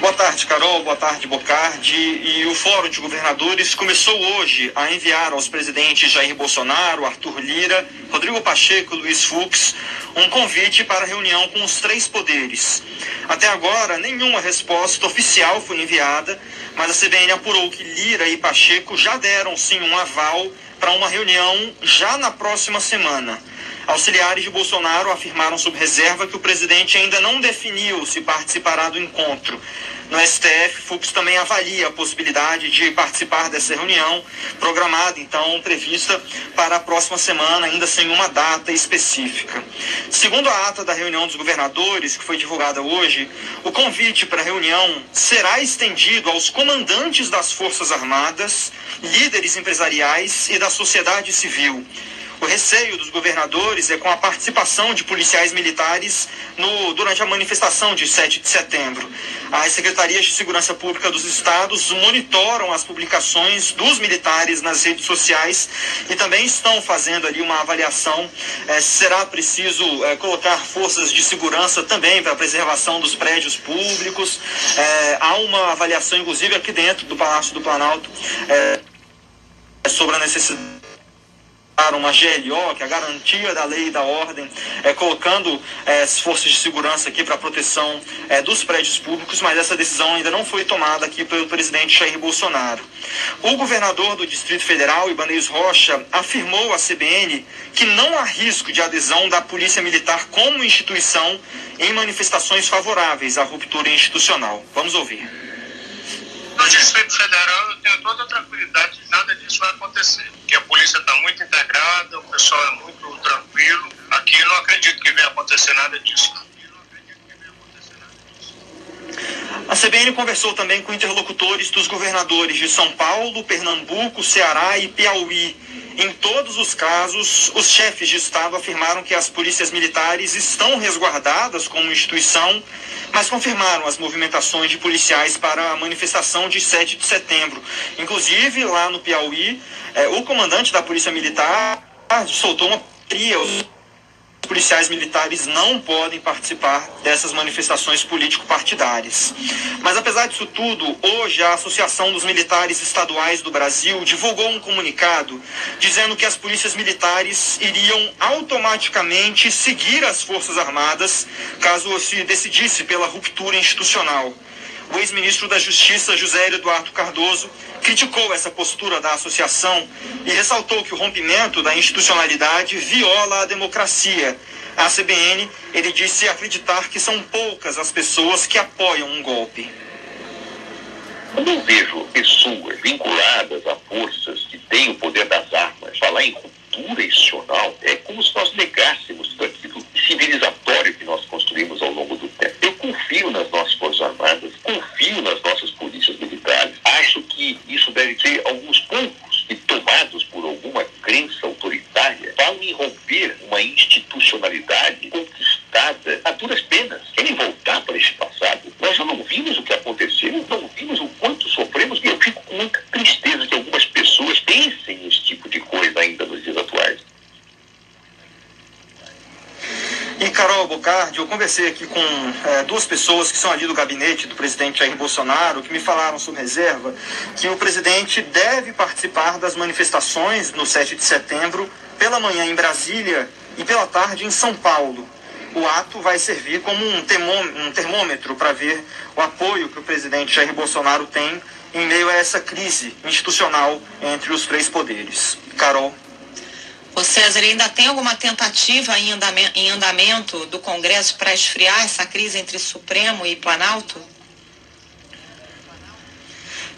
Boa tarde, Carol. Boa tarde, Bocardi. E o Fórum de Governadores começou hoje a enviar aos presidentes Jair Bolsonaro, Arthur Lira, Rodrigo Pacheco e Luiz Fux um convite para reunião com os três poderes. Até agora, nenhuma resposta oficial foi enviada, mas a CBN apurou que Lira e Pacheco já deram sim um aval para uma reunião já na próxima semana. Auxiliares de Bolsonaro afirmaram sob reserva que o presidente ainda não definiu se participará do encontro. No STF, Fux também avalia a possibilidade de participar dessa reunião, programada então prevista para a próxima semana, ainda sem uma data específica. Segundo a ata da reunião dos governadores, que foi divulgada hoje, o convite para a reunião será estendido aos comandantes das Forças Armadas, líderes empresariais e da sociedade civil. O receio dos governadores é com a participação de policiais militares no, durante a manifestação de 7 de setembro. As secretarias de segurança pública dos estados monitoram as publicações dos militares nas redes sociais e também estão fazendo ali uma avaliação eh, será preciso eh, colocar forças de segurança também para a preservação dos prédios públicos. Eh, há uma avaliação, inclusive, aqui dentro do Palácio do Planalto sobre a necessidade uma GLO, que é a garantia da lei e da ordem, é, colocando é, as forças de segurança aqui para proteção é, dos prédios públicos, mas essa decisão ainda não foi tomada aqui pelo presidente Jair Bolsonaro. O governador do Distrito Federal, Ibanez Rocha, afirmou à CBN que não há risco de adesão da Polícia Militar como instituição em manifestações favoráveis à ruptura institucional. Vamos ouvir. No Distrito Federal, eu tenho toda a tranquilidade de nada disso vai acontecer. Que a polícia está muito integrada, o pessoal é muito tranquilo. Aqui eu não acredito que venha acontecer nada disso. A CBN conversou também com interlocutores dos governadores de São Paulo, Pernambuco, Ceará e Piauí. Em todos os casos, os chefes de Estado afirmaram que as polícias militares estão resguardadas como instituição, mas confirmaram as movimentações de policiais para a manifestação de 7 de setembro. Inclusive, lá no Piauí, eh, o comandante da Polícia Militar soltou uma tria policiais militares não podem participar dessas manifestações político-partidárias. Mas apesar disso tudo, hoje a Associação dos Militares Estaduais do Brasil divulgou um comunicado dizendo que as polícias militares iriam automaticamente seguir as Forças Armadas caso se decidisse pela ruptura institucional. O ex-ministro da Justiça, José Eduardo Cardoso, criticou essa postura da associação e ressaltou que o rompimento da institucionalidade viola a democracia. A CBN, ele disse acreditar que são poucas as pessoas que apoiam um golpe. Quando eu vejo pessoas vinculadas a forças que têm o poder das armas falar em ruptura institucional, é como se nós negássemos aquilo civilizatório que nós construímos ao longo do tempo. Eu confio nas nossas Forças Armadas, confio nas nossas polícias militares. Acho que isso deve ser alguns poucos e tomados por alguma crença em romper uma institucionalidade conquistada a duras penas. Querem voltar para esse passado. Nós já não vimos o que aconteceu, não vimos o quanto sofremos e eu fico com muita tristeza que algumas pessoas pensem esse tipo de coisa ainda nos dias atuais. E Carol Bocardi, eu conversei aqui com é, duas pessoas que são ali do gabinete do presidente Jair Bolsonaro, que me falaram sob reserva que o presidente deve participar das manifestações no 7 de setembro, pela manhã em Brasília e pela tarde em São Paulo. O ato vai servir como um, um termômetro para ver o apoio que o presidente Jair Bolsonaro tem em meio a essa crise institucional entre os três poderes. Carol. O César, ainda tem alguma tentativa em andamento do Congresso para esfriar essa crise entre Supremo e Planalto?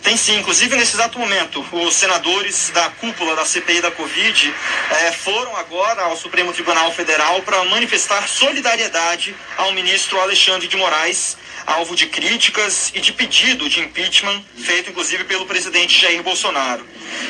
Tem sim, inclusive nesse exato momento, os senadores da cúpula da CPI da Covid eh, foram agora ao Supremo Tribunal Federal para manifestar solidariedade ao ministro Alexandre de Moraes, alvo de críticas e de pedido de impeachment, feito inclusive pelo presidente Jair Bolsonaro.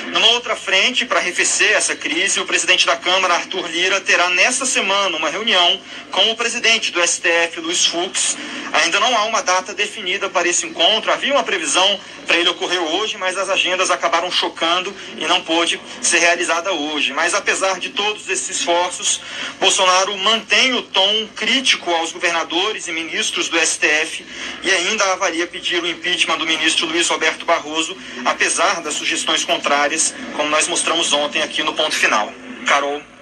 Numa outra frente, para arrefecer essa crise, o presidente da Câmara, Arthur Lira, terá nesta semana uma reunião com o presidente do STF, Luiz Fux. Ainda não há uma data definida para esse encontro. Havia uma previsão para ele ocorrer ocorreu hoje, mas as agendas acabaram chocando e não pôde ser realizada hoje. Mas apesar de todos esses esforços, Bolsonaro mantém o tom crítico aos governadores e ministros do STF e ainda avalia pedir o impeachment do ministro Luiz Roberto Barroso, apesar das sugestões contrárias, como nós mostramos ontem aqui no ponto final. Carol.